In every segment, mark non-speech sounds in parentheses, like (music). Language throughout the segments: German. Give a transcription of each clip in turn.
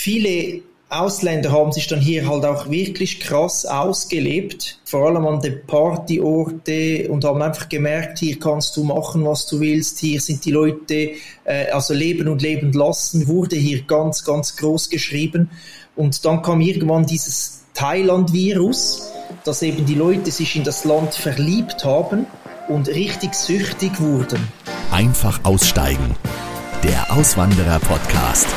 viele Ausländer haben sich dann hier halt auch wirklich krass ausgelebt, vor allem an den Partyorte und haben einfach gemerkt, hier kannst du machen, was du willst, hier sind die Leute, äh, also leben und leben lassen, wurde hier ganz, ganz groß geschrieben. Und dann kam irgendwann dieses Thailand-Virus, dass eben die Leute sich in das Land verliebt haben und richtig süchtig wurden. Einfach aussteigen. Der Auswanderer-Podcast.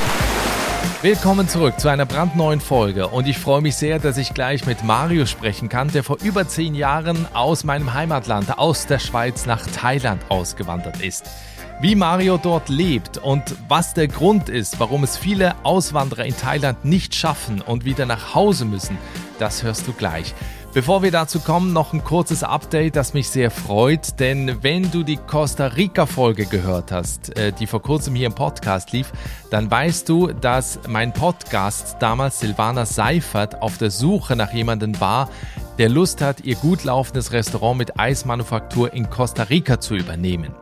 Willkommen zurück zu einer brandneuen Folge und ich freue mich sehr, dass ich gleich mit Mario sprechen kann, der vor über zehn Jahren aus meinem Heimatland, aus der Schweiz nach Thailand ausgewandert ist. Wie Mario dort lebt und was der Grund ist, warum es viele Auswanderer in Thailand nicht schaffen und wieder nach Hause müssen, das hörst du gleich. Bevor wir dazu kommen, noch ein kurzes Update, das mich sehr freut, denn wenn du die Costa Rica Folge gehört hast, äh, die vor kurzem hier im Podcast lief, dann weißt du, dass mein Podcast damals Silvana Seifert auf der Suche nach jemandem war, der Lust hat, ihr gut laufendes Restaurant mit Eismanufaktur in Costa Rica zu übernehmen.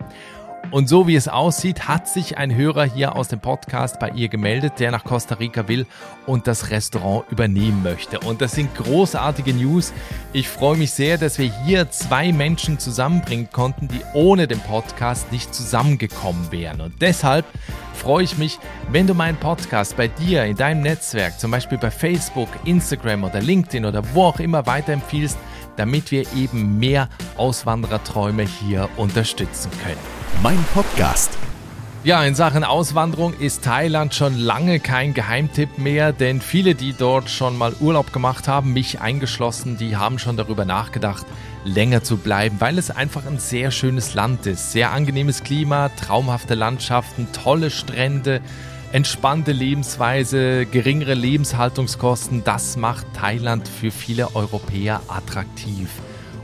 Und so wie es aussieht, hat sich ein Hörer hier aus dem Podcast bei ihr gemeldet, der nach Costa Rica will und das Restaurant übernehmen möchte. Und das sind großartige News. Ich freue mich sehr, dass wir hier zwei Menschen zusammenbringen konnten, die ohne den Podcast nicht zusammengekommen wären. Und deshalb freue ich mich, wenn du meinen Podcast bei dir in deinem Netzwerk, zum Beispiel bei Facebook, Instagram oder LinkedIn oder wo auch immer weiterempfiehlst, damit wir eben mehr Auswandererträume hier unterstützen können mein Podcast. Ja, in Sachen Auswanderung ist Thailand schon lange kein Geheimtipp mehr, denn viele, die dort schon mal Urlaub gemacht haben, mich eingeschlossen, die haben schon darüber nachgedacht, länger zu bleiben, weil es einfach ein sehr schönes Land ist. Sehr angenehmes Klima, traumhafte Landschaften, tolle Strände, entspannte Lebensweise, geringere Lebenshaltungskosten. Das macht Thailand für viele Europäer attraktiv.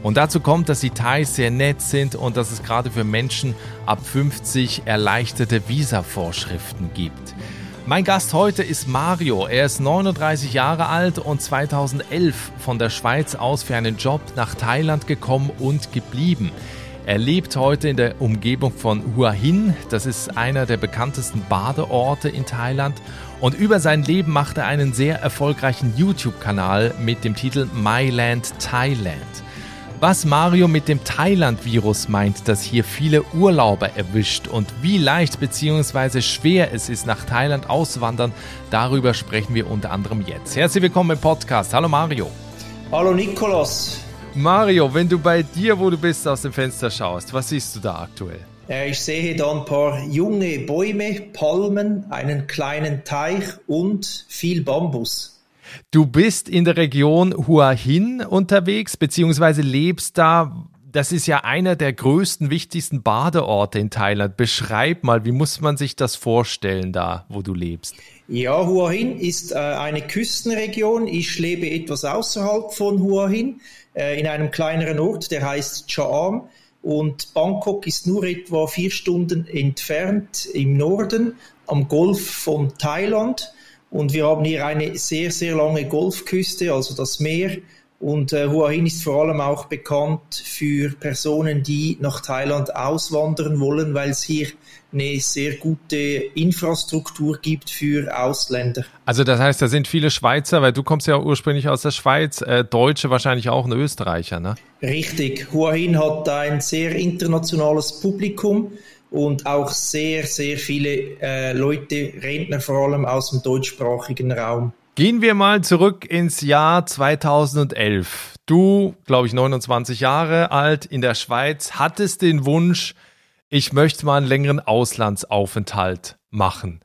Und dazu kommt, dass die Thais sehr nett sind und dass es gerade für Menschen ab 50 erleichterte Visa-Vorschriften gibt. Mein Gast heute ist Mario. Er ist 39 Jahre alt und 2011 von der Schweiz aus für einen Job nach Thailand gekommen und geblieben. Er lebt heute in der Umgebung von Hua Hin. Das ist einer der bekanntesten Badeorte in Thailand. Und über sein Leben macht er einen sehr erfolgreichen YouTube-Kanal mit dem Titel My Land Thailand. Was Mario mit dem Thailand-Virus meint, das hier viele Urlauber erwischt und wie leicht bzw. schwer es ist, nach Thailand auszuwandern, darüber sprechen wir unter anderem jetzt. Herzlich willkommen im Podcast. Hallo Mario. Hallo Nikolas. Mario, wenn du bei dir, wo du bist, aus dem Fenster schaust, was siehst du da aktuell? Ich sehe da ein paar junge Bäume, Palmen, einen kleinen Teich und viel Bambus. Du bist in der Region Hua Hin unterwegs, beziehungsweise lebst da. Das ist ja einer der größten, wichtigsten Badeorte in Thailand. Beschreib mal, wie muss man sich das vorstellen da, wo du lebst? Ja, Hua Hin ist äh, eine Küstenregion. Ich lebe etwas außerhalb von Hua Hin, äh, in einem kleineren Ort, der heißt Chaam. Und Bangkok ist nur etwa vier Stunden entfernt im Norden am Golf von Thailand. Und wir haben hier eine sehr, sehr lange Golfküste, also das Meer. Und äh, Hua Hin ist vor allem auch bekannt für Personen, die nach Thailand auswandern wollen, weil es hier eine sehr gute Infrastruktur gibt für Ausländer. Also das heißt, da sind viele Schweizer, weil du kommst ja ursprünglich aus der Schweiz, äh, Deutsche wahrscheinlich auch ein Österreicher, ne? Richtig. Hua Hin hat ein sehr internationales Publikum und auch sehr, sehr viele äh, Leute, Rentner vor allem aus dem deutschsprachigen Raum. Gehen wir mal zurück ins Jahr 2011. Du, glaube ich, 29 Jahre alt in der Schweiz, hattest den Wunsch, ich möchte mal einen längeren Auslandsaufenthalt machen.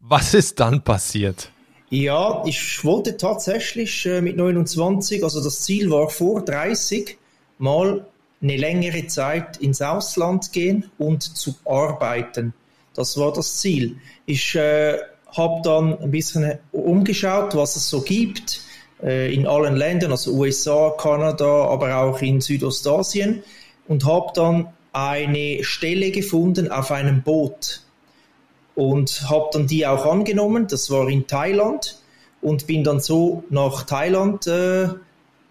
Was ist dann passiert? Ja, ich wollte tatsächlich äh, mit 29, also das Ziel war vor 30, mal eine längere Zeit ins Ausland gehen und zu arbeiten. Das war das Ziel. Ich äh, habe dann ein bisschen umgeschaut, was es so gibt äh, in allen Ländern, also USA, Kanada, aber auch in Südostasien und habe dann eine Stelle gefunden auf einem Boot und habe dann die auch angenommen. Das war in Thailand und bin dann so nach Thailand äh,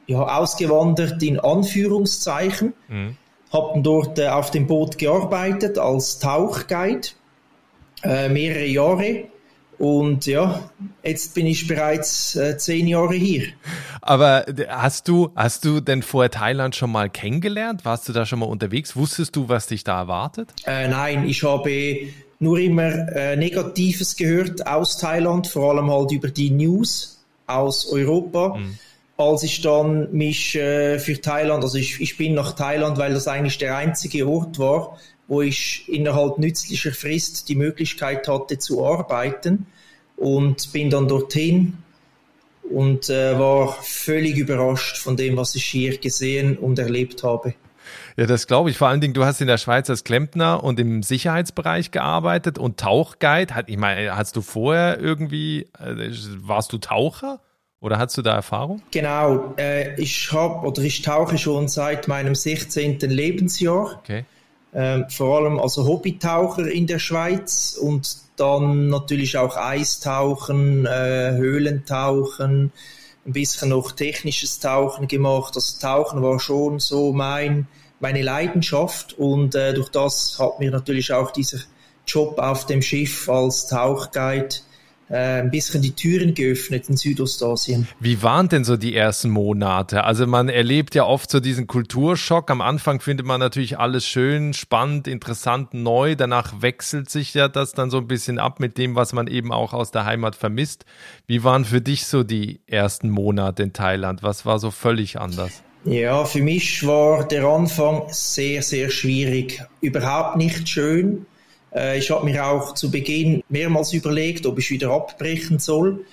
ja, ausgewandert in Anführungszeichen. Mhm. Haben dort äh, auf dem Boot gearbeitet als Tauchguide, äh, mehrere Jahre. Und ja, jetzt bin ich bereits äh, zehn Jahre hier. Aber hast du, hast du denn vorher Thailand schon mal kennengelernt? Warst du da schon mal unterwegs? Wusstest du, was dich da erwartet? Äh, nein, ich habe nur immer äh, Negatives gehört aus Thailand, vor allem halt über die News aus Europa. Mhm. Als ich dann mich äh, für Thailand, also ich, ich bin nach Thailand, weil das eigentlich der einzige Ort war, wo ich innerhalb nützlicher Frist die Möglichkeit hatte zu arbeiten und bin dann dorthin und äh, war völlig überrascht von dem, was ich hier gesehen und erlebt habe. Ja, das glaube ich. Vor allen Dingen, du hast in der Schweiz als Klempner und im Sicherheitsbereich gearbeitet und Tauchguide. ich meine, hast du vorher irgendwie, äh, warst du Taucher? Oder hast du da Erfahrung? Genau, äh, ich habe oder ich tauche schon seit meinem 16. Lebensjahr. Okay. Ähm, vor allem also Hobbytaucher in der Schweiz und dann natürlich auch Eistauchen, äh, Höhlentauchen, ein bisschen noch technisches Tauchen gemacht. Das Tauchen war schon so mein, meine Leidenschaft und äh, durch das hat mir natürlich auch dieser Job auf dem Schiff als Tauchguide ein bisschen die Türen geöffnet in Südostasien. Wie waren denn so die ersten Monate? Also man erlebt ja oft so diesen Kulturschock. Am Anfang findet man natürlich alles schön, spannend, interessant, neu. Danach wechselt sich ja das dann so ein bisschen ab mit dem, was man eben auch aus der Heimat vermisst. Wie waren für dich so die ersten Monate in Thailand? Was war so völlig anders? Ja, für mich war der Anfang sehr, sehr schwierig. Überhaupt nicht schön. Äh, ich habe mir auch zu Beginn mehrmals überlegt, ob ich wieder abbrechen soll.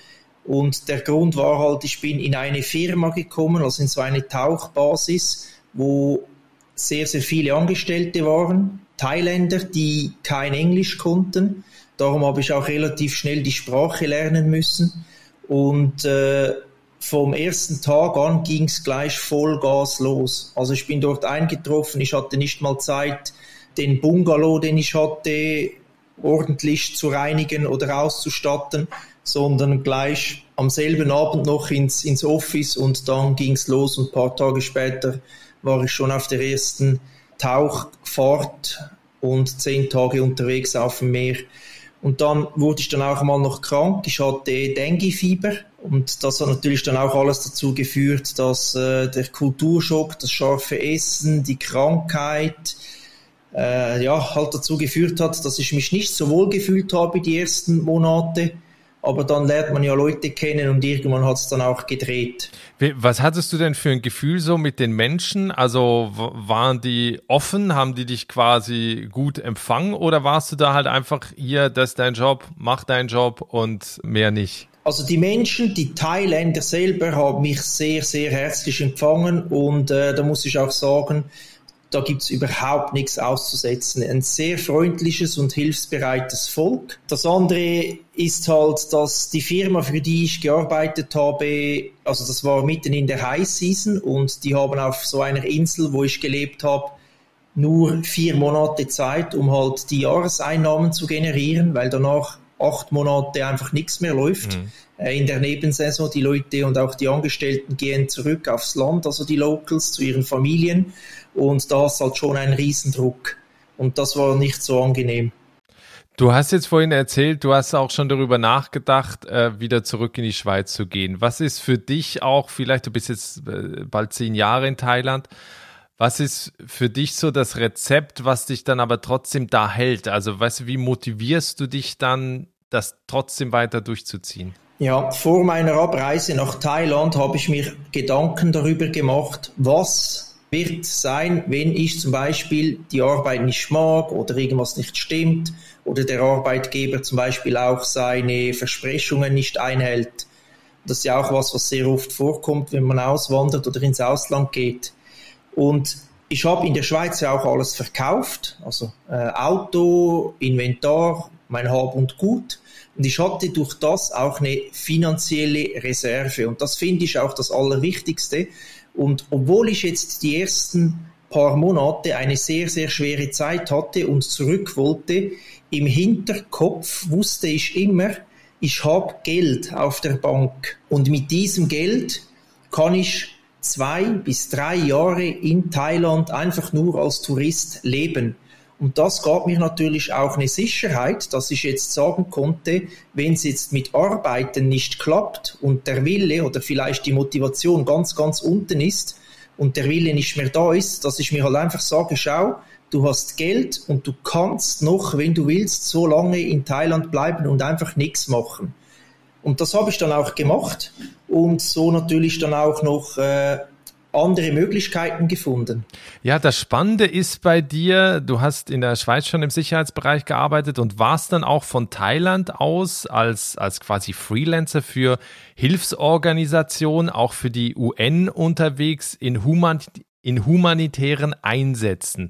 Und der Grund war halt, ich bin in eine Firma gekommen, also in so eine Tauchbasis, wo sehr, sehr viele Angestellte waren, Thailänder, die kein Englisch konnten. Darum habe ich auch relativ schnell die Sprache lernen müssen. Und äh, vom ersten Tag an ging es gleich Vollgas los. Also ich bin dort eingetroffen, ich hatte nicht mal Zeit, den Bungalow, den ich hatte, ordentlich zu reinigen oder auszustatten, sondern gleich am selben Abend noch ins, ins Office und dann ging's los und paar Tage später war ich schon auf der ersten Tauchfahrt und zehn Tage unterwegs auf dem Meer. Und dann wurde ich dann auch mal noch krank. Ich hatte Dengue-Fieber und das hat natürlich dann auch alles dazu geführt, dass äh, der Kulturschock, das scharfe Essen, die Krankheit, äh, ja, halt dazu geführt hat, dass ich mich nicht so wohl gefühlt habe die ersten Monate. Aber dann lernt man ja Leute kennen und irgendwann hat es dann auch gedreht. Was hattest du denn für ein Gefühl so mit den Menschen? Also waren die offen, haben die dich quasi gut empfangen oder warst du da halt einfach hier, das ist dein Job, mach deinen Job und mehr nicht? Also die Menschen, die Thailänder selber haben mich sehr, sehr herzlich empfangen und äh, da muss ich auch sagen, da gibt's überhaupt nichts auszusetzen. Ein sehr freundliches und hilfsbereites Volk. Das andere ist halt, dass die Firma, für die ich gearbeitet habe, also das war mitten in der High Season und die haben auf so einer Insel, wo ich gelebt habe, nur vier Monate Zeit, um halt die Jahreseinnahmen zu generieren, weil danach acht Monate einfach nichts mehr läuft. Mhm. Äh, in der Nebensaison die Leute und auch die Angestellten gehen zurück aufs Land, also die Locals zu ihren Familien und da ist halt schon ein Riesendruck. Und das war nicht so angenehm. Du hast jetzt vorhin erzählt, du hast auch schon darüber nachgedacht, äh, wieder zurück in die Schweiz zu gehen. Was ist für dich auch, vielleicht du bist jetzt äh, bald zehn Jahre in Thailand, was ist für dich so das Rezept, was dich dann aber trotzdem da hält? Also, weißt du, wie motivierst du dich dann, das trotzdem weiter durchzuziehen? Ja, vor meiner Abreise nach Thailand habe ich mir Gedanken darüber gemacht, was wird sein, wenn ich zum Beispiel die Arbeit nicht mag oder irgendwas nicht stimmt oder der Arbeitgeber zum Beispiel auch seine Versprechungen nicht einhält. Das ist ja auch was, was sehr oft vorkommt, wenn man auswandert oder ins Ausland geht. Und ich habe in der Schweiz ja auch alles verkauft, also äh, Auto, Inventar, mein Hab und Gut. Und ich hatte durch das auch eine finanzielle Reserve. Und das finde ich auch das Allerwichtigste, und obwohl ich jetzt die ersten paar Monate eine sehr, sehr schwere Zeit hatte und zurück wollte, im Hinterkopf wusste ich immer, ich habe Geld auf der Bank und mit diesem Geld kann ich zwei bis drei Jahre in Thailand einfach nur als Tourist leben. Und das gab mir natürlich auch eine Sicherheit, dass ich jetzt sagen konnte, wenn es jetzt mit Arbeiten nicht klappt und der Wille oder vielleicht die Motivation ganz, ganz unten ist und der Wille nicht mehr da ist, dass ich mir halt einfach sage, schau, du hast Geld und du kannst noch, wenn du willst, so lange in Thailand bleiben und einfach nichts machen. Und das habe ich dann auch gemacht und so natürlich dann auch noch äh, andere Möglichkeiten gefunden. Ja, das Spannende ist bei dir, du hast in der Schweiz schon im Sicherheitsbereich gearbeitet und warst dann auch von Thailand aus als, als quasi Freelancer für Hilfsorganisationen, auch für die UN unterwegs in, human, in humanitären Einsätzen.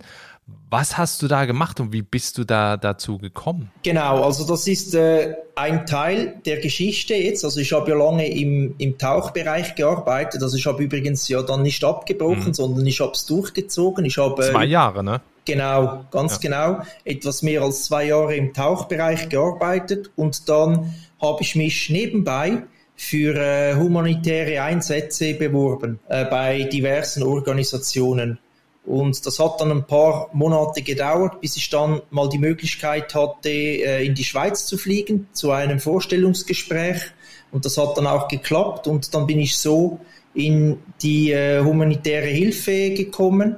Was hast du da gemacht und wie bist du da dazu gekommen? Genau, also das ist äh, ein Teil der Geschichte jetzt. Also ich habe ja lange im, im Tauchbereich gearbeitet. Also ich habe übrigens ja dann nicht abgebrochen, mhm. sondern ich habe es durchgezogen. Ich habe zwei Jahre, ne? Genau, ganz ja. genau. Etwas mehr als zwei Jahre im Tauchbereich gearbeitet und dann habe ich mich nebenbei für äh, humanitäre Einsätze beworben äh, bei diversen Organisationen. Und das hat dann ein paar Monate gedauert, bis ich dann mal die Möglichkeit hatte, äh, in die Schweiz zu fliegen zu einem Vorstellungsgespräch. Und das hat dann auch geklappt. Und dann bin ich so in die äh, humanitäre Hilfe gekommen.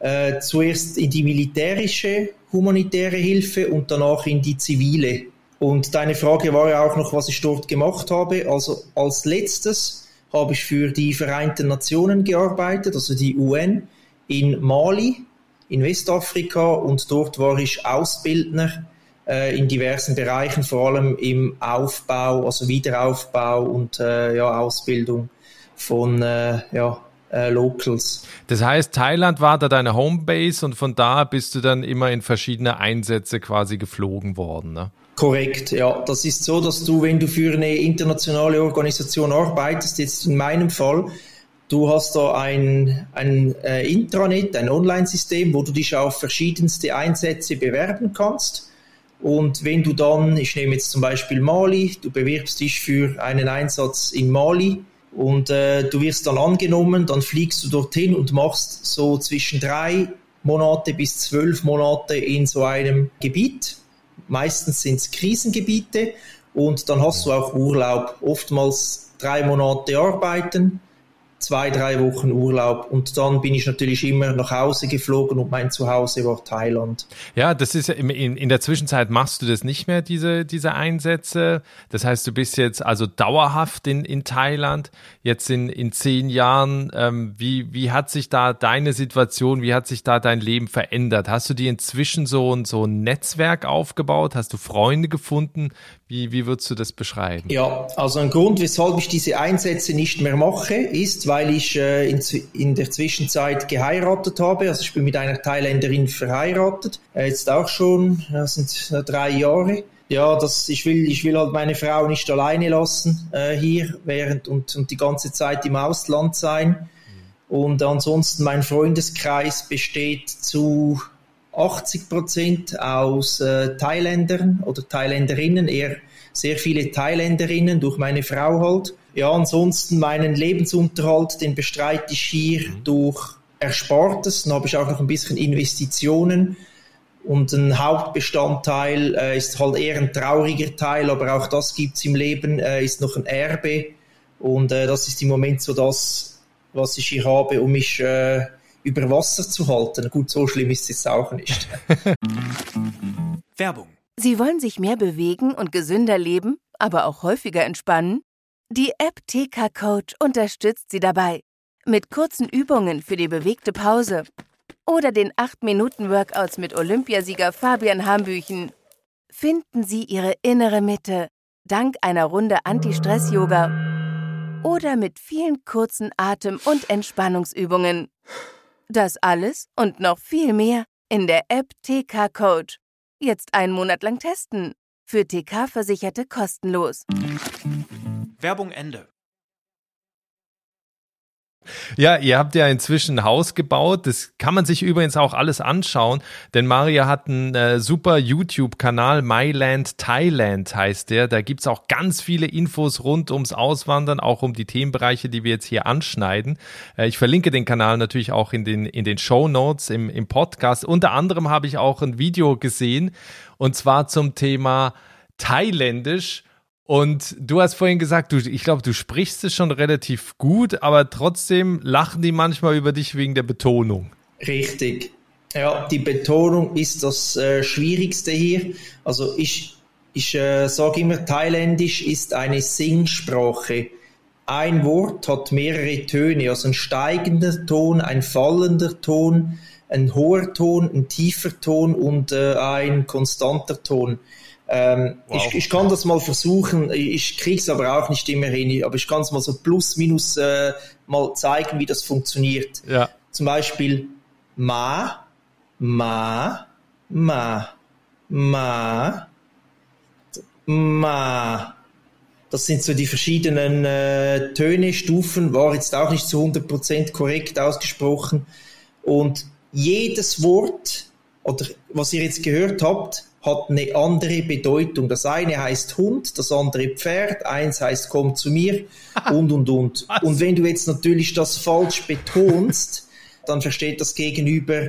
Äh, zuerst in die militärische humanitäre Hilfe und danach in die zivile. Und deine Frage war ja auch noch, was ich dort gemacht habe. Also als letztes habe ich für die Vereinten Nationen gearbeitet, also die UN in Mali, in Westafrika und dort war ich Ausbildner äh, in diversen Bereichen, vor allem im Aufbau, also Wiederaufbau und äh, ja, Ausbildung von äh, ja, äh, Locals. Das heißt, Thailand war da deine Homebase und von da bist du dann immer in verschiedene Einsätze quasi geflogen worden, ne? Korrekt, ja. Das ist so, dass du, wenn du für eine internationale Organisation arbeitest, jetzt in meinem Fall, Du hast da ein, ein äh, Intranet, ein Online-System, wo du dich auf verschiedenste Einsätze bewerben kannst. Und wenn du dann, ich nehme jetzt zum Beispiel Mali, du bewirbst dich für einen Einsatz in Mali und äh, du wirst dann angenommen, dann fliegst du dorthin und machst so zwischen drei Monate bis zwölf Monate in so einem Gebiet. Meistens sind es Krisengebiete und dann hast du auch Urlaub, oftmals drei Monate arbeiten, zwei, drei Wochen Urlaub und dann bin ich natürlich immer nach Hause geflogen und mein Zuhause war Thailand. Ja, das ist in, in der Zwischenzeit machst du das nicht mehr, diese, diese Einsätze. Das heißt, du bist jetzt also dauerhaft in, in Thailand, jetzt in, in zehn Jahren. Ähm, wie, wie hat sich da deine Situation, wie hat sich da dein Leben verändert? Hast du dir inzwischen so, so ein Netzwerk aufgebaut? Hast du Freunde gefunden? Wie, wie würdest du das beschreiben? Ja, also ein Grund, weshalb ich diese Einsätze nicht mehr mache, ist, weil ich äh, in, in, der Zwischenzeit geheiratet habe. Also ich bin mit einer Thailänderin verheiratet, äh, jetzt auch schon, das sind drei Jahre. Ja, das, ich will, ich will halt meine Frau nicht alleine lassen äh, hier während und, und die ganze Zeit im Ausland sein. Und ansonsten mein Freundeskreis besteht zu 80 Prozent aus äh, Thailändern oder Thailänderinnen, eher sehr viele Thailänderinnen durch meine Frau halt. Ja, ansonsten meinen Lebensunterhalt, den bestreite ich hier mhm. durch Erspartes. Dann habe ich auch noch ein bisschen Investitionen. Und ein Hauptbestandteil äh, ist halt eher ein trauriger Teil, aber auch das gibt's im Leben, äh, ist noch ein Erbe. Und äh, das ist im Moment so das, was ich hier habe, um mich äh, über Wasser zu halten. Gut, so schlimm ist es auch nicht. (laughs) Werbung. Sie wollen sich mehr bewegen und gesünder leben, aber auch häufiger entspannen? Die App TK Coach unterstützt Sie dabei. Mit kurzen Übungen für die bewegte Pause oder den 8-Minuten-Workouts mit Olympiasieger Fabian Hambüchen. Finden Sie Ihre innere Mitte dank einer Runde Anti-Stress-Yoga oder mit vielen kurzen Atem- und Entspannungsübungen. Das alles und noch viel mehr in der App TK Coach. Jetzt einen Monat lang testen. Für TK-Versicherte kostenlos. Werbung Ende. Ja, ihr habt ja inzwischen ein Haus gebaut. Das kann man sich übrigens auch alles anschauen, denn Maria hat einen äh, super YouTube-Kanal, Myland Thailand heißt der. Da gibt's auch ganz viele Infos rund ums Auswandern, auch um die Themenbereiche, die wir jetzt hier anschneiden. Äh, ich verlinke den Kanal natürlich auch in den, in den Show Notes im, im Podcast. Unter anderem habe ich auch ein Video gesehen und zwar zum Thema Thailändisch und du hast vorhin gesagt, du, ich glaube, du sprichst es schon relativ gut, aber trotzdem lachen die manchmal über dich wegen der Betonung. Richtig. Ja, die Betonung ist das äh, Schwierigste hier. Also ich, ich äh, sage immer, Thailändisch ist eine Singsprache. Ein Wort hat mehrere Töne, also ein steigender Ton, ein fallender Ton, ein hoher Ton, ein tiefer Ton und äh, ein konstanter Ton. Ähm, wow. ich, ich kann das mal versuchen, ich kriege es aber auch nicht immer hin, aber ich kann es mal so plus minus äh, mal zeigen, wie das funktioniert. Ja. Zum Beispiel ma, ma, ma, ma, ma. Das sind so die verschiedenen äh, Töne, Stufen, war jetzt auch nicht zu 100% korrekt ausgesprochen. Und jedes Wort, oder was ihr jetzt gehört habt, hat eine andere Bedeutung. Das eine heißt Hund, das andere Pferd, eins heißt komm zu mir (laughs) und und und. Was? Und wenn du jetzt natürlich das falsch betonst, dann versteht das Gegenüber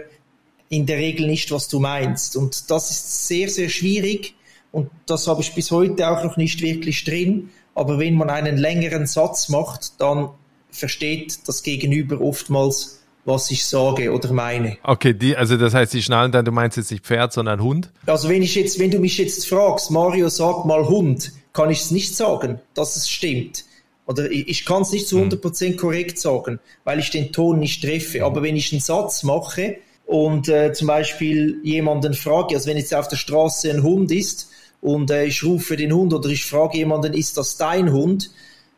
in der Regel nicht, was du meinst. Und das ist sehr, sehr schwierig und das habe ich bis heute auch noch nicht wirklich drin. Aber wenn man einen längeren Satz macht, dann versteht das Gegenüber oftmals was ich sage oder meine. Okay, die, also das heißt, die schnallen dann, du meinst jetzt nicht Pferd, sondern Hund? Also wenn ich jetzt, wenn du mich jetzt fragst, Mario, sag mal Hund, kann ich es nicht sagen, dass es stimmt. Oder ich, ich kann es nicht zu 100% hm. korrekt sagen, weil ich den Ton nicht treffe. Aber wenn ich einen Satz mache und äh, zum Beispiel jemanden frage, also wenn jetzt auf der Straße ein Hund ist und äh, ich rufe den Hund oder ich frage jemanden, ist das dein Hund?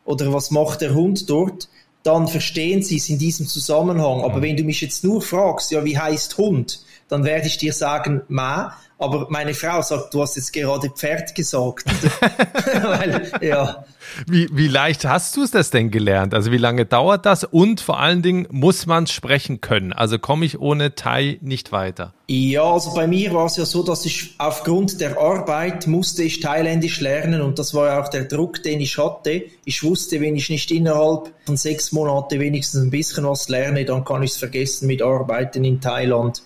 Oder was macht der Hund dort? Dann verstehen sie es in diesem Zusammenhang. Aber wenn du mich jetzt nur fragst, ja, wie heißt Hund, dann werde ich dir sagen, Ma, aber meine Frau sagt, du hast jetzt gerade Pferd gesagt. (laughs) (laughs) Weil, ja. Wie, wie leicht hast du es das denn gelernt? Also wie lange dauert das? Und vor allen Dingen muss man sprechen können. Also komme ich ohne Thai nicht weiter. Ja, also bei mir war es ja so, dass ich aufgrund der Arbeit musste ich Thailändisch lernen und das war ja auch der Druck, den ich hatte. Ich wusste, wenn ich nicht innerhalb von sechs Monaten wenigstens ein bisschen was lerne, dann kann ich es vergessen mit Arbeiten in Thailand.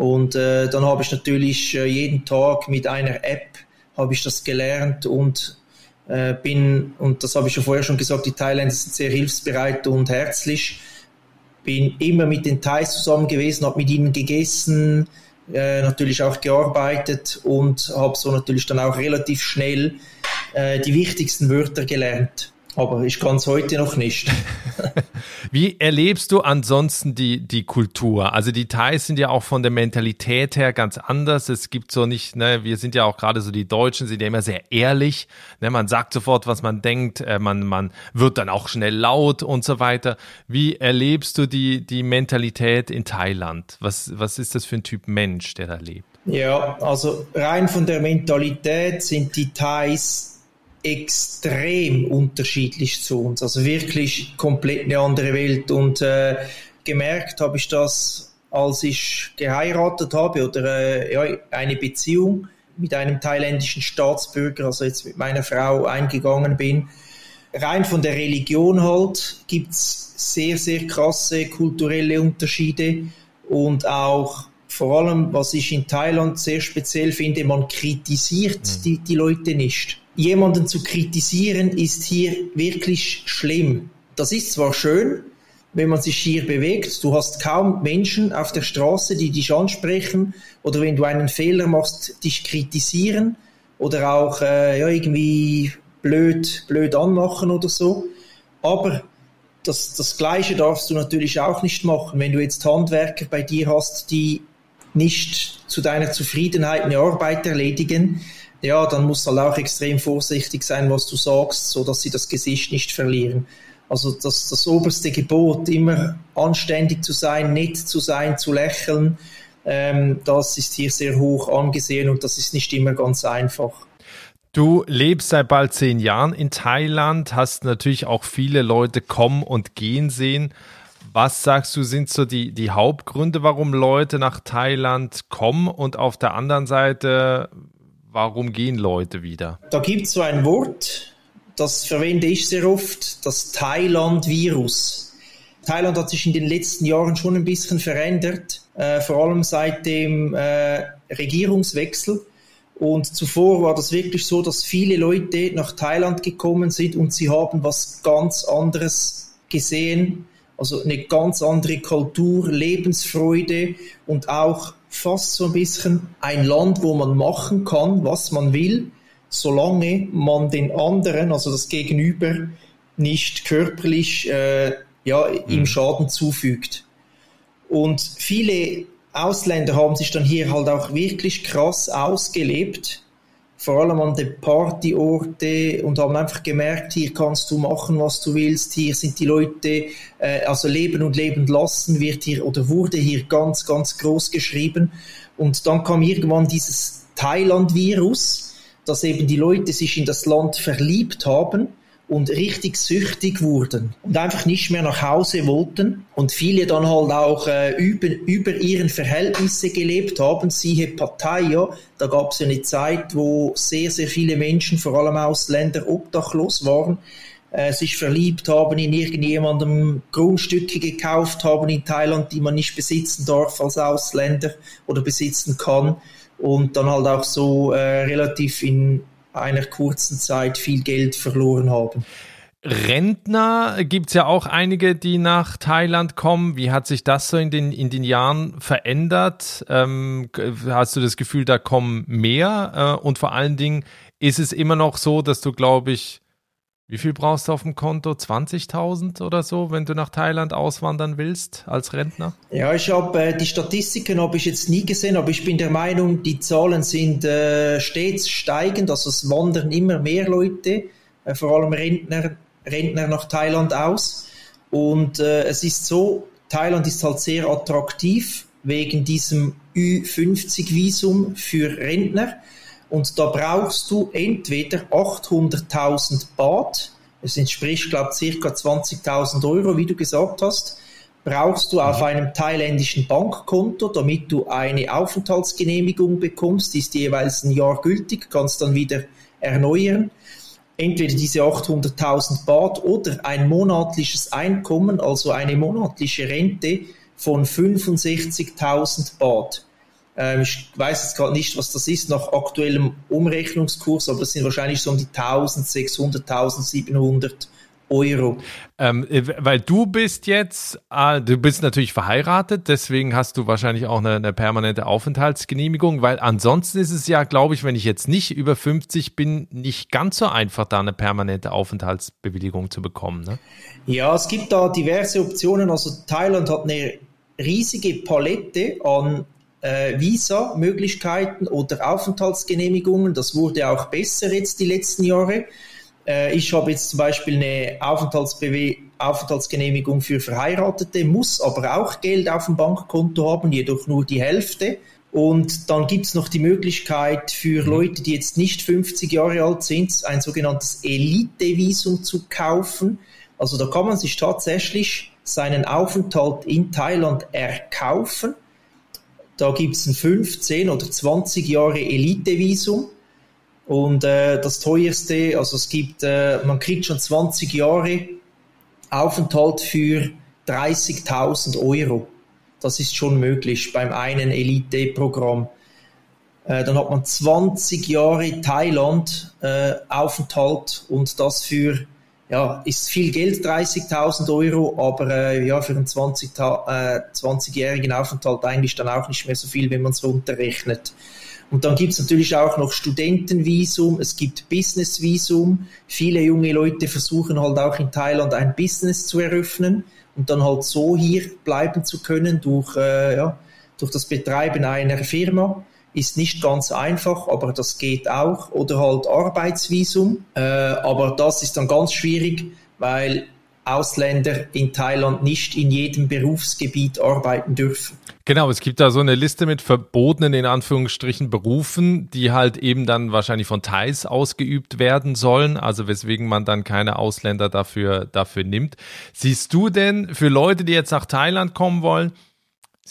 Und äh, dann habe ich natürlich äh, jeden Tag mit einer App habe ich das gelernt und äh, bin, und das habe ich ja vorher schon gesagt, die Thailänder sind sehr hilfsbereit und herzlich. Bin immer mit den Thais zusammen gewesen, habe mit ihnen gegessen, äh, natürlich auch gearbeitet und habe so natürlich dann auch relativ schnell äh, die wichtigsten Wörter gelernt aber ich kann es heute noch nicht. (laughs) Wie erlebst du ansonsten die, die Kultur? Also die Thais sind ja auch von der Mentalität her ganz anders. Es gibt so nicht, ne, wir sind ja auch gerade so die Deutschen, sind ja immer sehr ehrlich. Ne, man sagt sofort, was man denkt, äh, man, man wird dann auch schnell laut und so weiter. Wie erlebst du die, die Mentalität in Thailand? Was, was ist das für ein Typ Mensch, der da lebt? Ja, also rein von der Mentalität sind die Thais extrem unterschiedlich zu uns. Also wirklich komplett eine andere Welt. Und äh, gemerkt habe ich das, als ich geheiratet habe oder äh, ja, eine Beziehung mit einem thailändischen Staatsbürger, also jetzt mit meiner Frau eingegangen bin. Rein von der Religion halt gibt's sehr, sehr krasse kulturelle Unterschiede und auch vor allem, was ich in Thailand sehr speziell finde, man kritisiert mhm. die, die Leute nicht jemanden zu kritisieren ist hier wirklich schlimm. Das ist zwar schön, wenn man sich hier bewegt, du hast kaum Menschen auf der Straße, die dich ansprechen oder wenn du einen Fehler machst, dich kritisieren oder auch äh, ja, irgendwie blöd, blöd anmachen oder so. Aber das, das Gleiche darfst du natürlich auch nicht machen, wenn du jetzt Handwerker bei dir hast, die nicht zu deiner Zufriedenheit eine Arbeit erledigen, ja, dann musst du halt auch extrem vorsichtig sein, was du sagst, so dass sie das Gesicht nicht verlieren. Also das, das oberste Gebot, immer anständig zu sein, nett zu sein, zu lächeln, ähm, das ist hier sehr hoch angesehen und das ist nicht immer ganz einfach. Du lebst seit bald zehn Jahren in Thailand, hast natürlich auch viele Leute kommen und gehen sehen. Was sagst du, sind so die, die Hauptgründe, warum Leute nach Thailand kommen und auf der anderen Seite, warum gehen Leute wieder? Da gibt es so ein Wort, das verwende ich sehr oft, das Thailand-Virus. Thailand hat sich in den letzten Jahren schon ein bisschen verändert, äh, vor allem seit dem äh, Regierungswechsel. Und zuvor war das wirklich so, dass viele Leute nach Thailand gekommen sind und sie haben was ganz anderes gesehen, also eine ganz andere Kultur, Lebensfreude und auch fast so ein bisschen ein Land, wo man machen kann, was man will, solange man den anderen, also das Gegenüber, nicht körperlich äh, ja, mhm. ihm Schaden zufügt. Und viele Ausländer haben sich dann hier halt auch wirklich krass ausgelebt, vor allem an den Partyorte und haben einfach gemerkt, hier kannst du machen, was du willst, hier sind die Leute, äh, also leben und leben lassen wird hier oder wurde hier ganz, ganz groß geschrieben. Und dann kam irgendwann dieses Thailand-Virus, dass eben die Leute sich in das Land verliebt haben und richtig süchtig wurden und einfach nicht mehr nach Hause wollten und viele dann halt auch äh, über, über ihren Verhältnisse gelebt haben, siehe Pattaya, da gab es ja eine Zeit, wo sehr, sehr viele Menschen, vor allem Ausländer, obdachlos waren, äh, sich verliebt haben, in irgendjemandem Grundstücke gekauft haben in Thailand, die man nicht besitzen darf als Ausländer oder besitzen kann und dann halt auch so äh, relativ in einer kurzen Zeit viel Geld verloren haben. Rentner gibt es ja auch einige, die nach Thailand kommen. Wie hat sich das so in den, in den Jahren verändert? Ähm, hast du das Gefühl, da kommen mehr? Äh, und vor allen Dingen ist es immer noch so, dass du, glaube ich, wie viel brauchst du auf dem Konto? 20.000 oder so, wenn du nach Thailand auswandern willst als Rentner? Ja, ich habe äh, die Statistiken habe ich jetzt nie gesehen, aber ich bin der Meinung, die Zahlen sind äh, stets steigend. Also es wandern immer mehr Leute, äh, vor allem Rentner, Rentner nach Thailand aus. Und äh, es ist so, Thailand ist halt sehr attraktiv wegen diesem Ü50-Visum für Rentner. Und da brauchst du entweder 800.000 Baht, das entspricht, glaube ich, ca. 20.000 Euro, wie du gesagt hast, brauchst du auf mhm. einem thailändischen Bankkonto, damit du eine Aufenthaltsgenehmigung bekommst, die ist jeweils ein Jahr gültig, kannst dann wieder erneuern. Entweder diese 800.000 Baht oder ein monatliches Einkommen, also eine monatliche Rente von 65.000 Baht. Ähm, ich weiß jetzt gerade nicht, was das ist nach aktuellem Umrechnungskurs, aber es sind wahrscheinlich so um die 1600, 1700 Euro. Ähm, äh, weil du bist jetzt, äh, du bist natürlich verheiratet, deswegen hast du wahrscheinlich auch eine, eine, permanente Aufenthaltsgenehmigung, weil ansonsten ist es ja, glaube ich, wenn ich jetzt nicht über 50 bin, nicht ganz so einfach, da eine permanente Aufenthaltsbewilligung zu bekommen. Ne? Ja, es gibt da diverse Optionen. Also Thailand hat eine riesige Palette an äh, Visa-Möglichkeiten oder Aufenthaltsgenehmigungen. Das wurde auch besser jetzt die letzten Jahre. Äh, ich habe jetzt zum Beispiel eine Aufenthaltsbewe Aufenthaltsgenehmigung für Verheiratete, muss aber auch Geld auf dem Bankkonto haben, jedoch nur die Hälfte. Und dann gibt es noch die Möglichkeit für mhm. Leute, die jetzt nicht 50 Jahre alt sind, ein sogenanntes Elite-Visum zu kaufen. Also da kann man sich tatsächlich seinen Aufenthalt in Thailand erkaufen da gibt es ein 15 oder 20 Jahre Elite-Visum. Und äh, das teuerste, also es gibt, äh, man kriegt schon 20 Jahre Aufenthalt für 30.000 Euro. Das ist schon möglich beim einen Elite-Programm. Äh, dann hat man 20 Jahre Thailand äh, Aufenthalt und das für ja, ist viel Geld, 30.000 Euro, aber äh, ja, für einen 20, äh, 20-jährigen Aufenthalt eigentlich dann auch nicht mehr so viel, wenn man es runterrechnet. Und dann gibt es natürlich auch noch Studentenvisum, es gibt Businessvisum. Viele junge Leute versuchen halt auch in Thailand ein Business zu eröffnen und dann halt so hier bleiben zu können durch, äh, ja, durch das Betreiben einer Firma ist nicht ganz einfach, aber das geht auch. Oder halt Arbeitsvisum. Äh, aber das ist dann ganz schwierig, weil Ausländer in Thailand nicht in jedem Berufsgebiet arbeiten dürfen. Genau, es gibt da so eine Liste mit verbotenen, in Anführungsstrichen, Berufen, die halt eben dann wahrscheinlich von Thais ausgeübt werden sollen, also weswegen man dann keine Ausländer dafür, dafür nimmt. Siehst du denn für Leute, die jetzt nach Thailand kommen wollen,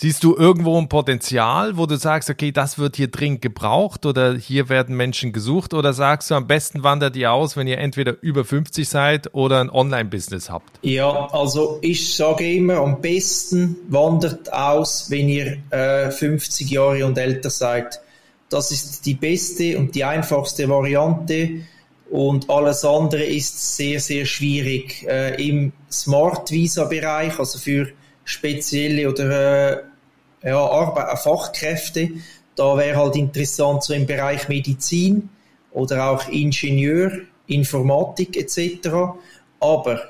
Siehst du irgendwo ein Potenzial, wo du sagst, okay, das wird hier dringend gebraucht oder hier werden Menschen gesucht oder sagst du, am besten wandert ihr aus, wenn ihr entweder über 50 seid oder ein Online-Business habt? Ja, also ich sage immer, am besten wandert aus, wenn ihr äh, 50 Jahre und älter seid. Das ist die beste und die einfachste Variante und alles andere ist sehr, sehr schwierig. Äh, Im Smart Visa Bereich, also für spezielle oder äh, ja, Arbeit, äh, Fachkräfte. Da wäre halt interessant so im Bereich Medizin oder auch Ingenieur, Informatik etc. Aber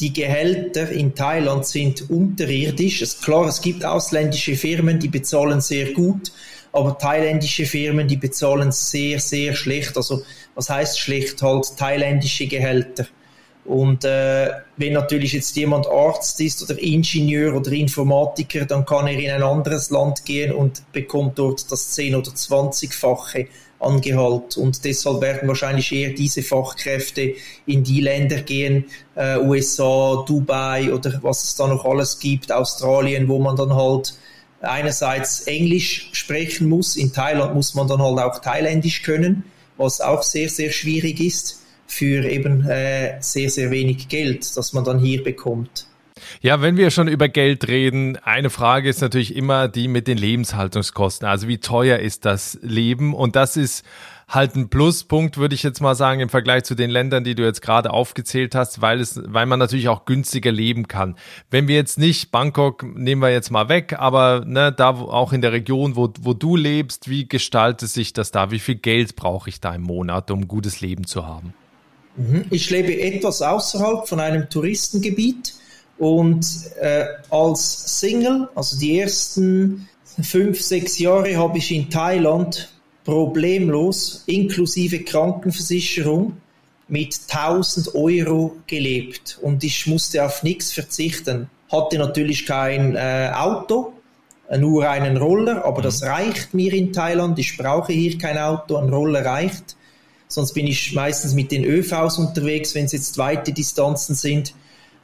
die Gehälter in Thailand sind unterirdisch. Es, klar, es gibt ausländische Firmen, die bezahlen sehr gut, aber thailändische Firmen, die bezahlen sehr, sehr schlecht. Also was heißt schlecht? Halt thailändische Gehälter. Und äh, wenn natürlich jetzt jemand Arzt ist oder Ingenieur oder Informatiker, dann kann er in ein anderes Land gehen und bekommt dort das 10- oder 20-fache an Gehalt. Und deshalb werden wahrscheinlich eher diese Fachkräfte in die Länder gehen, äh, USA, Dubai oder was es da noch alles gibt, Australien, wo man dann halt einerseits Englisch sprechen muss. In Thailand muss man dann halt auch Thailändisch können, was auch sehr, sehr schwierig ist für eben äh, sehr, sehr wenig Geld, das man dann hier bekommt. Ja, wenn wir schon über Geld reden, eine Frage ist natürlich immer die mit den Lebenshaltungskosten. Also wie teuer ist das Leben? Und das ist halt ein Pluspunkt, würde ich jetzt mal sagen, im Vergleich zu den Ländern, die du jetzt gerade aufgezählt hast, weil es, weil man natürlich auch günstiger leben kann. Wenn wir jetzt nicht Bangkok nehmen wir jetzt mal weg, aber ne, da auch in der Region, wo, wo du lebst, wie gestaltet sich das da? Wie viel Geld brauche ich da im Monat, um ein gutes Leben zu haben? Mhm. Ich lebe etwas außerhalb von einem Touristengebiet und äh, als Single, also die ersten fünf, sechs Jahre habe ich in Thailand problemlos inklusive Krankenversicherung mit 1000 Euro gelebt und ich musste auf nichts verzichten. Hatte natürlich kein äh, Auto, nur einen Roller, aber das mhm. reicht mir in Thailand. Ich brauche hier kein Auto, ein Roller reicht. Sonst bin ich meistens mit den ÖVs unterwegs, wenn es jetzt weite Distanzen sind.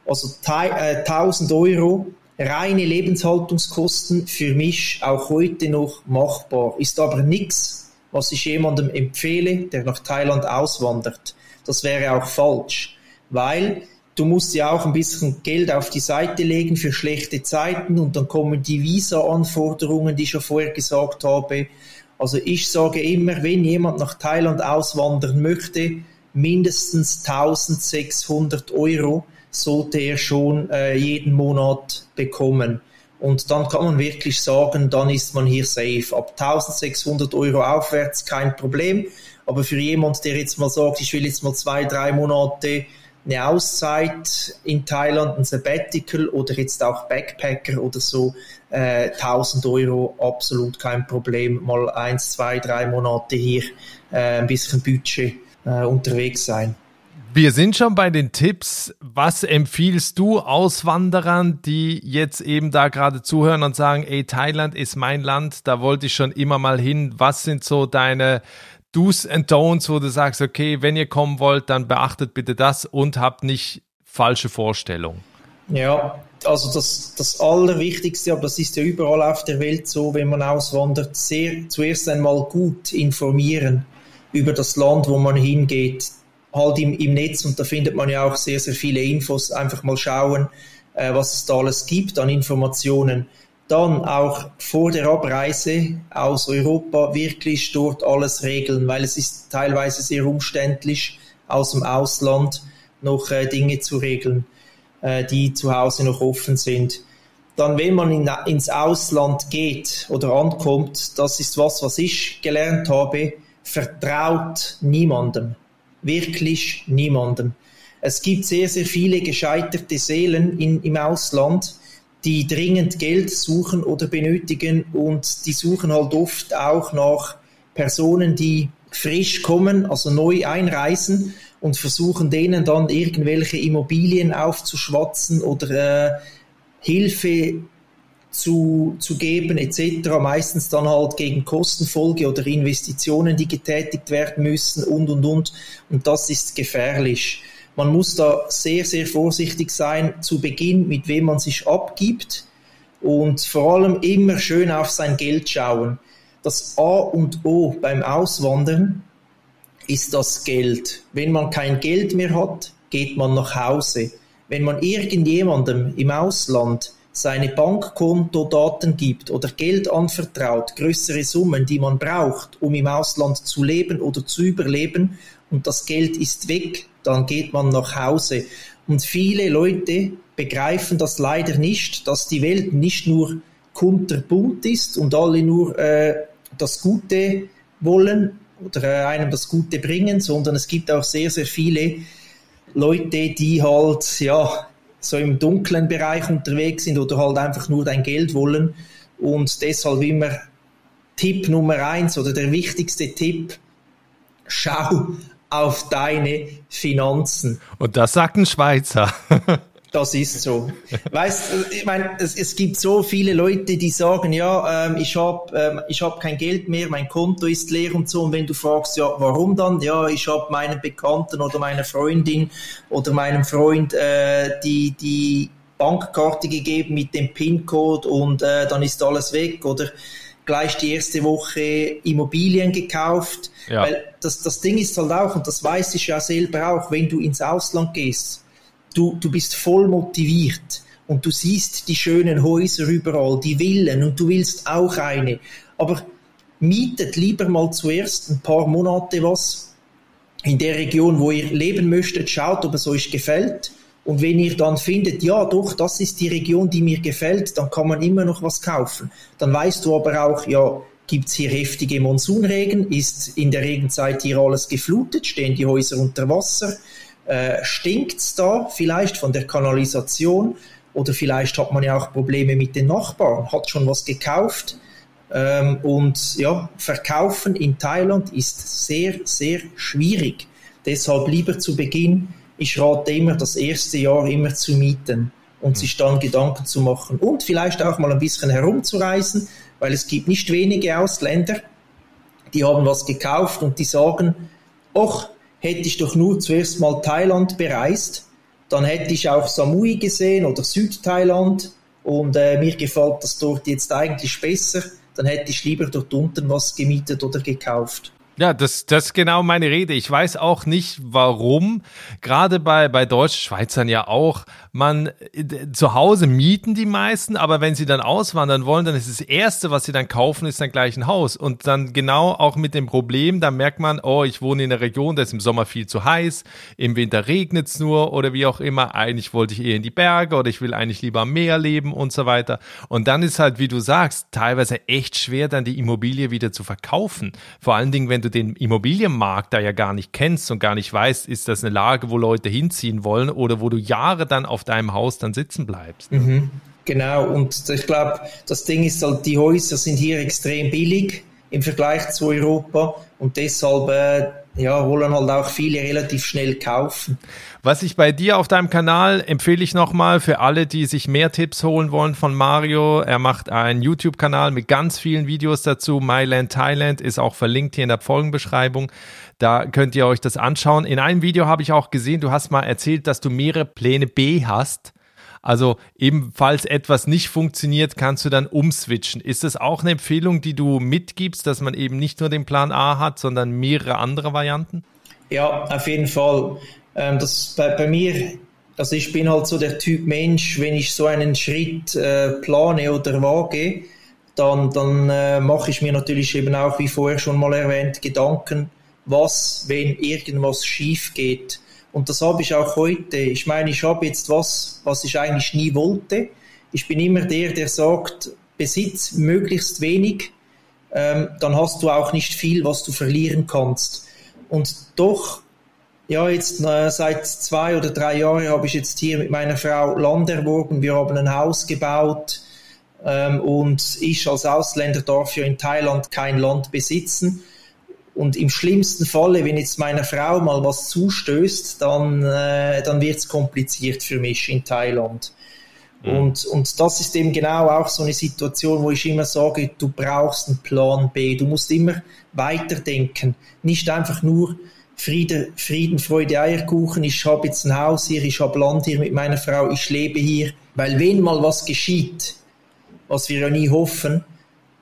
Also 1000 äh, Euro reine Lebenshaltungskosten für mich auch heute noch machbar. Ist aber nichts, was ich jemandem empfehle, der nach Thailand auswandert. Das wäre auch falsch, weil du musst ja auch ein bisschen Geld auf die Seite legen für schlechte Zeiten und dann kommen die Visa-Anforderungen, die ich schon vorher gesagt habe. Also ich sage immer, wenn jemand nach Thailand auswandern möchte, mindestens 1600 Euro sollte er schon äh, jeden Monat bekommen. Und dann kann man wirklich sagen, dann ist man hier safe. Ab 1600 Euro aufwärts kein Problem. Aber für jemand, der jetzt mal sagt, ich will jetzt mal zwei, drei Monate eine Auszeit in Thailand, ein Sabbatical oder jetzt auch Backpacker oder so, äh, 1000 Euro absolut kein Problem. Mal eins, zwei, drei Monate hier äh, ein bisschen Budget äh, unterwegs sein. Wir sind schon bei den Tipps. Was empfiehlst du Auswanderern, die jetzt eben da gerade zuhören und sagen, ey, Thailand ist mein Land, da wollte ich schon immer mal hin. Was sind so deine Do's and Don'ts, wo du sagst, okay, wenn ihr kommen wollt, dann beachtet bitte das und habt nicht falsche Vorstellungen. Ja, also das, das Allerwichtigste, aber das ist ja überall auf der Welt so, wenn man auswandert, sehr, zuerst einmal gut informieren über das Land, wo man hingeht, halt im, im Netz und da findet man ja auch sehr, sehr viele Infos, einfach mal schauen, äh, was es da alles gibt an Informationen dann auch vor der Abreise aus Europa wirklich dort alles regeln, weil es ist teilweise sehr umständlich, aus dem Ausland noch äh, Dinge zu regeln, äh, die zu Hause noch offen sind. Dann, wenn man in, ins Ausland geht oder ankommt, das ist was, was ich gelernt habe, vertraut niemandem. Wirklich niemandem. Es gibt sehr, sehr viele gescheiterte Seelen in, im Ausland, die dringend Geld suchen oder benötigen und die suchen halt oft auch nach Personen, die frisch kommen, also neu einreisen und versuchen denen dann irgendwelche Immobilien aufzuschwatzen oder äh, Hilfe zu, zu geben etc. Meistens dann halt gegen Kostenfolge oder Investitionen, die getätigt werden müssen und und und. Und das ist gefährlich. Man muss da sehr, sehr vorsichtig sein zu Beginn, mit wem man sich abgibt und vor allem immer schön auf sein Geld schauen. Das A und O beim Auswandern ist das Geld. Wenn man kein Geld mehr hat, geht man nach Hause. Wenn man irgendjemandem im Ausland seine Bankkontodaten gibt oder Geld anvertraut, größere Summen, die man braucht, um im Ausland zu leben oder zu überleben, und das Geld ist weg, dann geht man nach Hause. Und viele Leute begreifen das leider nicht, dass die Welt nicht nur kunterbunt ist und alle nur äh, das Gute wollen oder äh, einem das Gute bringen, sondern es gibt auch sehr, sehr viele Leute, die halt, ja, so im dunklen Bereich unterwegs sind oder halt einfach nur dein Geld wollen. Und deshalb immer Tipp Nummer eins oder der wichtigste Tipp, schau auf deine Finanzen. Und das sagt ein Schweizer. (laughs) Das ist so. Weißt, ich meine, es, es gibt so viele Leute, die sagen, ja, ähm, ich habe ähm, ich hab kein Geld mehr, mein Konto ist leer und so. Und wenn du fragst, ja, warum dann? Ja, ich habe meinen Bekannten oder meiner Freundin oder meinem Freund äh, die die Bankkarte gegeben mit dem PIN-Code und äh, dann ist alles weg oder gleich die erste Woche Immobilien gekauft. Ja. Weil das, das Ding ist halt auch, und das weiß ich ja selber auch, wenn du ins Ausland gehst, du, du bist voll motiviert und du siehst die schönen Häuser überall, die Villen und du willst auch eine. Aber mietet lieber mal zuerst ein paar Monate was in der Region, wo ihr leben möchtet, schaut, ob es euch gefällt. Und wenn ihr dann findet, ja doch, das ist die Region, die mir gefällt, dann kann man immer noch was kaufen. Dann weißt du aber auch, ja, gibt's hier heftige Monsunregen, ist in der Regenzeit hier alles geflutet, stehen die Häuser unter Wasser, äh, stinkt's da vielleicht von der Kanalisation? Oder vielleicht hat man ja auch Probleme mit den Nachbarn, hat schon was gekauft? Ähm, und ja, verkaufen in Thailand ist sehr, sehr schwierig. Deshalb lieber zu Beginn, ich rate immer, das erste Jahr immer zu mieten und mhm. sich dann Gedanken zu machen und vielleicht auch mal ein bisschen herumzureisen, weil es gibt nicht wenige Ausländer, die haben was gekauft und die sagen, ach, hätte ich doch nur zuerst mal Thailand bereist, dann hätte ich auch Samui gesehen oder Südthailand und äh, mir gefällt das dort jetzt eigentlich besser, dann hätte ich lieber dort unten was gemietet oder gekauft. Ja, das, das ist genau meine Rede. Ich weiß auch nicht, warum, gerade bei, bei Deutschen, Schweizern ja auch, man äh, zu Hause mieten die meisten, aber wenn sie dann auswandern wollen, dann ist das Erste, was sie dann kaufen, ist dann gleich ein Haus. Und dann genau auch mit dem Problem, da merkt man, oh, ich wohne in der Region, da ist im Sommer viel zu heiß, im Winter regnet's nur oder wie auch immer. Eigentlich wollte ich eher in die Berge oder ich will eigentlich lieber am Meer leben und so weiter. Und dann ist halt, wie du sagst, teilweise echt schwer, dann die Immobilie wieder zu verkaufen. Vor allen Dingen, wenn du den Immobilienmarkt da ja gar nicht kennst und gar nicht weißt, ist das eine Lage, wo Leute hinziehen wollen oder wo du Jahre dann auf deinem Haus dann sitzen bleibst. Mhm. Genau, und ich glaube, das Ding ist halt, die Häuser sind hier extrem billig im Vergleich zu Europa und deshalb äh, ja, wollen halt auch viele relativ schnell kaufen. Was ich bei dir auf deinem Kanal empfehle ich nochmal für alle, die sich mehr Tipps holen wollen von Mario. Er macht einen YouTube-Kanal mit ganz vielen Videos dazu. Myland Thailand ist auch verlinkt hier in der Folgenbeschreibung. Da könnt ihr euch das anschauen. In einem Video habe ich auch gesehen, du hast mal erzählt, dass du mehrere Pläne B hast. Also ebenfalls etwas nicht funktioniert, kannst du dann umswitchen. Ist das auch eine Empfehlung, die du mitgibst, dass man eben nicht nur den Plan A hat, sondern mehrere andere Varianten? Ja, auf jeden Fall. Ähm, das bei, bei mir, also ich bin halt so der Typ Mensch, wenn ich so einen Schritt äh, plane oder wage, dann, dann äh, mache ich mir natürlich eben auch, wie vorher schon mal erwähnt, Gedanken, was, wenn irgendwas schief geht. Und das habe ich auch heute. Ich meine, ich habe jetzt was, was ich eigentlich nie wollte. Ich bin immer der, der sagt, besitz möglichst wenig, ähm, dann hast du auch nicht viel, was du verlieren kannst. Und doch, ja, jetzt äh, seit zwei oder drei Jahren habe ich jetzt hier mit meiner Frau Land erworben. Wir haben ein Haus gebaut. Ähm, und ich als Ausländer darf ja in Thailand kein Land besitzen. Und im schlimmsten Falle, wenn jetzt meiner Frau mal was zustößt, dann, äh, dann wird es kompliziert für mich in Thailand. Mhm. Und, und das ist eben genau auch so eine Situation, wo ich immer sage, du brauchst einen Plan B. Du musst immer weiterdenken. Nicht einfach nur Friede, Frieden, Freude, Eierkuchen. Ich habe jetzt ein Haus hier, ich habe Land hier mit meiner Frau, ich lebe hier. Weil wenn mal was geschieht, was wir ja nie hoffen,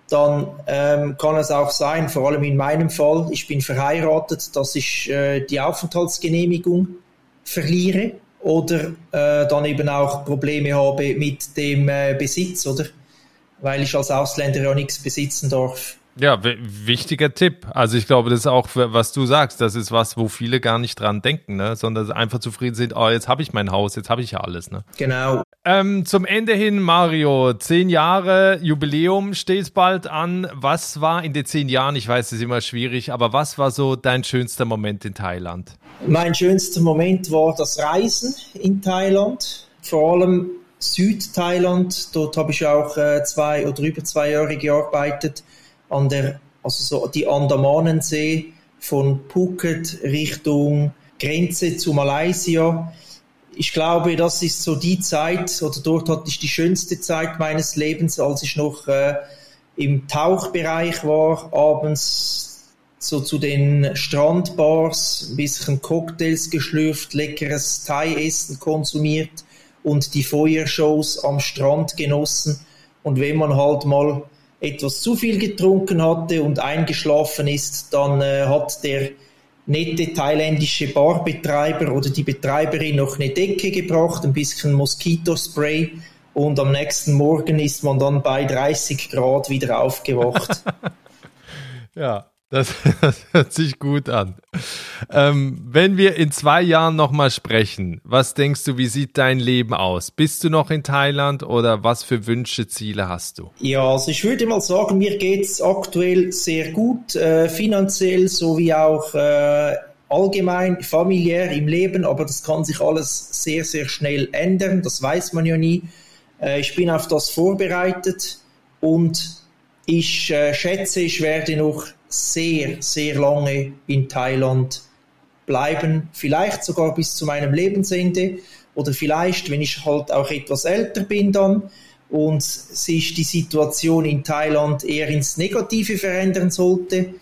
dann ähm, kann es auch sein, vor allem in meinem Fall, ich bin verheiratet, dass ich äh, die Aufenthaltsgenehmigung verliere oder äh, dann eben auch Probleme habe mit dem äh, Besitz, oder? Weil ich als Ausländer ja nichts besitzen darf. Ja, wichtiger Tipp. Also ich glaube, das ist auch, was du sagst, das ist was, wo viele gar nicht dran denken, ne? sondern einfach zufrieden sind, oh, jetzt habe ich mein Haus, jetzt habe ich ja alles. Ne? Genau. Ähm, zum Ende hin, Mario, zehn Jahre Jubiläum steht bald an. Was war in den zehn Jahren, ich weiß, es ist immer schwierig, aber was war so dein schönster Moment in Thailand? Mein schönster Moment war das Reisen in Thailand, vor allem Südthailand. Dort habe ich auch äh, zwei oder über zwei Jahre gearbeitet an der, also so die Andamanensee von Phuket Richtung Grenze zu Malaysia. Ich glaube, das ist so die Zeit, oder dort hatte ich die schönste Zeit meines Lebens, als ich noch äh, im Tauchbereich war, abends so zu den Strandbars, ein bisschen Cocktails geschlürft, leckeres Thai-Essen konsumiert und die Feuershows am Strand genossen. Und wenn man halt mal etwas zu viel getrunken hatte und eingeschlafen ist, dann äh, hat der nette thailändische Barbetreiber oder die Betreiberin noch eine Decke gebracht, ein bisschen Moskitospray und am nächsten Morgen ist man dann bei 30 Grad wieder aufgewacht. (laughs) ja, das, (laughs) das, hört sich gut an. Ähm, wenn wir in zwei Jahren nochmal sprechen, was denkst du, wie sieht dein Leben aus? Bist du noch in Thailand oder was für Wünsche, Ziele hast du? Ja, also ich würde mal sagen, mir geht es aktuell sehr gut, äh, finanziell sowie auch äh, allgemein, familiär im Leben, aber das kann sich alles sehr, sehr schnell ändern, das weiß man ja nie. Äh, ich bin auf das vorbereitet und ich äh, schätze, ich werde noch sehr, sehr lange in Thailand bleiben, vielleicht sogar bis zu meinem Lebensende. Oder vielleicht, wenn ich halt auch etwas älter bin dann und sich die Situation in Thailand eher ins Negative verändern sollte,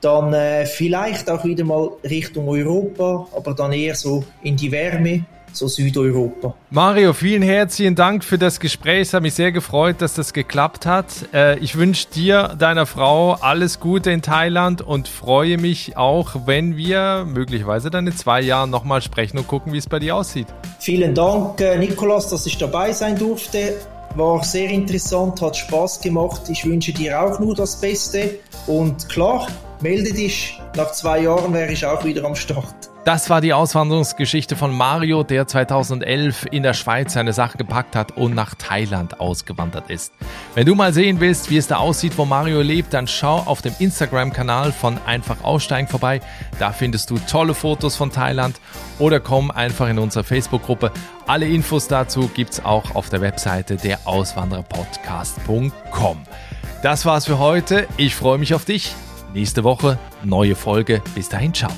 dann äh, vielleicht auch wieder mal Richtung Europa, aber dann eher so in die Wärme so Südeuropa. Mario, vielen herzlichen Dank für das Gespräch. Es hat mich sehr gefreut, dass das geklappt hat. Äh, ich wünsche dir, deiner Frau, alles Gute in Thailand und freue mich auch, wenn wir möglicherweise dann in zwei Jahren nochmal sprechen und gucken, wie es bei dir aussieht. Vielen Dank, äh, Nikolas, dass ich dabei sein durfte. War sehr interessant, hat Spaß gemacht. Ich wünsche dir auch nur das Beste. Und klar, melde dich. Nach zwei Jahren wäre ich auch wieder am Start. Das war die Auswanderungsgeschichte von Mario, der 2011 in der Schweiz seine Sachen gepackt hat und nach Thailand ausgewandert ist. Wenn du mal sehen willst, wie es da aussieht, wo Mario lebt, dann schau auf dem Instagram-Kanal von Einfach Aussteigen vorbei. Da findest du tolle Fotos von Thailand oder komm einfach in unsere Facebook-Gruppe. Alle Infos dazu gibt's auch auf der Webseite der Auswandererpodcast.com. Das war's für heute. Ich freue mich auf dich. Nächste Woche neue Folge. Bis dahin, ciao.